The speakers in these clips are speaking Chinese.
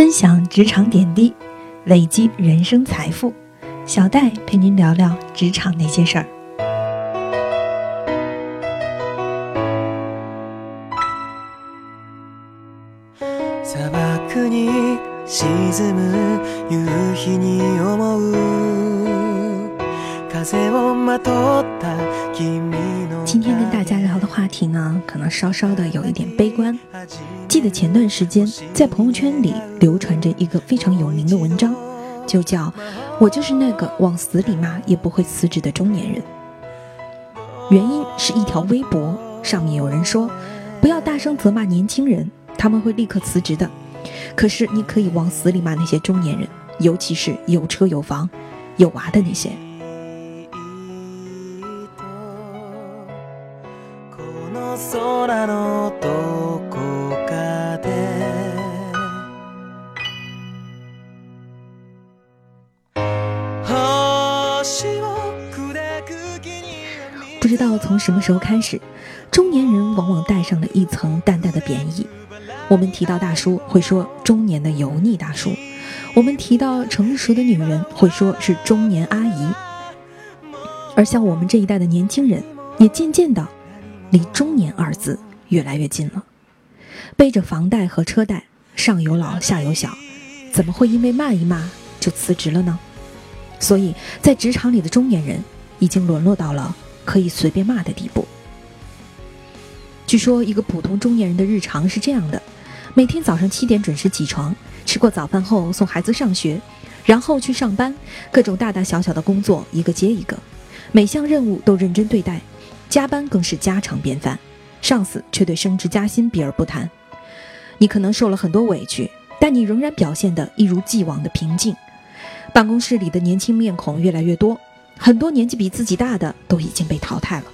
分享职场点滴，累积人生财富。小戴陪您聊聊职场那些事儿。那，可能稍稍的有一点悲观。记得前段时间在朋友圈里流传着一个非常有名的文章，就叫“我就是那个往死里骂也不会辞职的中年人”。原因是一条微博上面有人说：“不要大声责骂年轻人，他们会立刻辞职的。可是你可以往死里骂那些中年人，尤其是有车有房、有娃的那些。”不知道从什么时候开始，中年人往往带上了一层淡淡的贬义。我们提到大叔，会说中年的油腻大叔；我们提到成熟的女人，会说是中年阿姨。而像我们这一代的年轻人，也渐渐的。离“中年”二字越来越近了，背着房贷和车贷，上有老下有小，怎么会因为骂一骂就辞职了呢？所以在职场里的中年人已经沦落到了可以随便骂的地步。据说一个普通中年人的日常是这样的：每天早上七点准时起床，吃过早饭后送孩子上学，然后去上班，各种大大小小的工作一个接一个，每项任务都认真对待。加班更是家常便饭，上司却对升职加薪避而不谈。你可能受了很多委屈，但你仍然表现得一如既往的平静。办公室里的年轻面孔越来越多，很多年纪比自己大的都已经被淘汰了。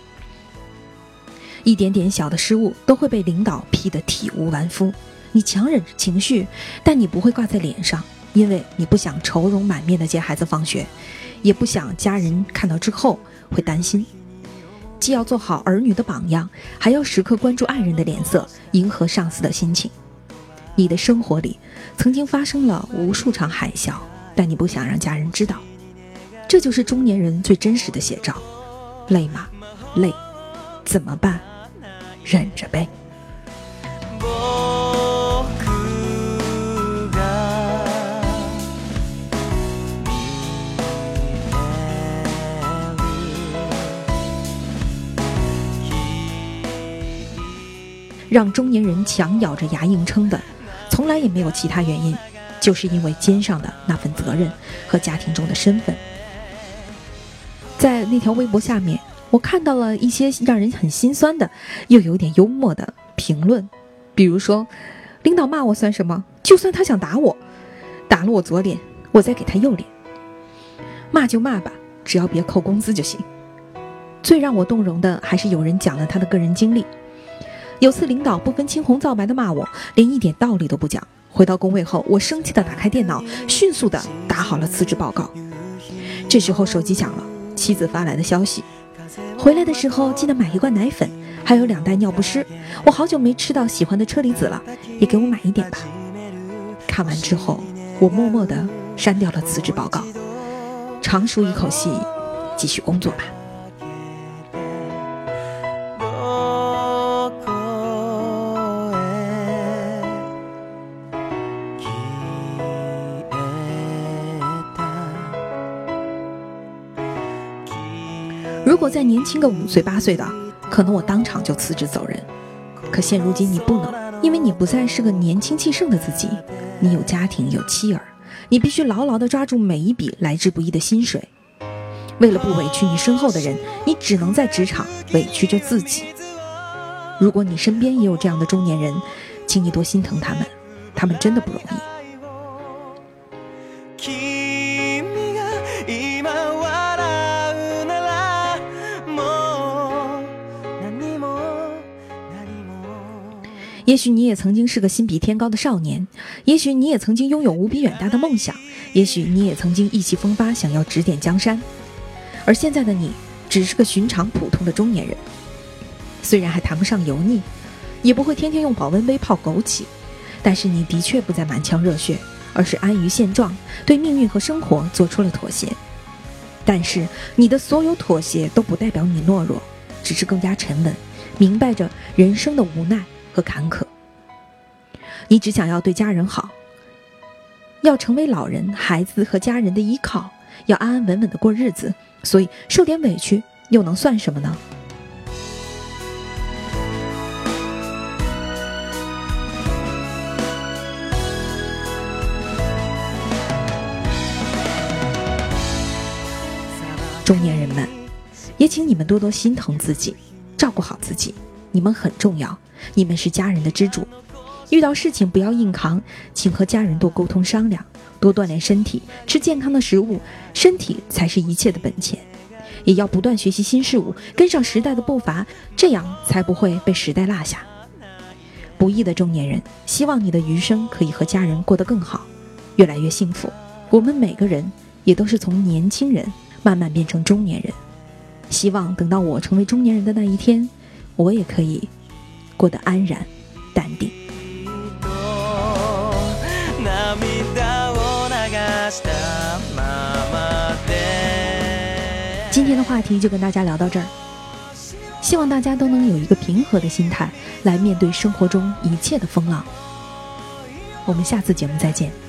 一点点小的失误都会被领导批得体无完肤。你强忍着情绪，但你不会挂在脸上，因为你不想愁容满面的接孩子放学，也不想家人看到之后会担心。既要做好儿女的榜样，还要时刻关注爱人的脸色，迎合上司的心情。你的生活里曾经发生了无数场海啸，但你不想让家人知道。这就是中年人最真实的写照。累吗？累。怎么办？忍着呗。让中年人强咬着牙硬撑的，从来也没有其他原因，就是因为肩上的那份责任和家庭中的身份。在那条微博下面，我看到了一些让人很心酸的，又有点幽默的评论，比如说：“领导骂我算什么？就算他想打我，打了我左脸，我再给他右脸。骂就骂吧，只要别扣工资就行。”最让我动容的还是有人讲了他的个人经历。有次领导不分青红皂白的骂我，连一点道理都不讲。回到工位后，我生气的打开电脑，迅速的打好了辞职报告。这时候手机响了，妻子发来的消息：回来的时候记得买一罐奶粉，还有两袋尿不湿。我好久没吃到喜欢的车厘子了，也给我买一点吧。看完之后，我默默的删掉了辞职报告，长舒一口气，继续工作吧。如果再年轻个五岁八岁的，可能我当场就辞职走人。可现如今你不能，因为你不再是个年轻气盛的自己，你有家庭有妻儿，你必须牢牢地抓住每一笔来之不易的薪水。为了不委屈你身后的人，你只能在职场委屈着自己。如果你身边也有这样的中年人，请你多心疼他们，他们真的不容易。也许你也曾经是个心比天高的少年，也许你也曾经拥有无比远大的梦想，也许你也曾经意气风发，想要指点江山。而现在的你，只是个寻常普通的中年人，虽然还谈不上油腻，也不会天天用保温杯泡枸杞，但是你的确不再满腔热血，而是安于现状，对命运和生活做出了妥协。但是，你的所有妥协都不代表你懦弱，只是更加沉稳，明白着人生的无奈和坎坷。你只想要对家人好，要成为老人、孩子和家人的依靠，要安安稳稳的过日子，所以受点委屈又能算什么呢？中年人们，也请你们多多心疼自己，照顾好自己。你们很重要，你们是家人的支柱。遇到事情不要硬扛，请和家人多沟通商量，多锻炼身体，吃健康的食物，身体才是一切的本钱。也要不断学习新事物，跟上时代的步伐，这样才不会被时代落下。不易的中年人，希望你的余生可以和家人过得更好，越来越幸福。我们每个人也都是从年轻人。慢慢变成中年人，希望等到我成为中年人的那一天，我也可以过得安然、淡定。今天的话题就跟大家聊到这儿，希望大家都能有一个平和的心态来面对生活中一切的风浪。我们下次节目再见。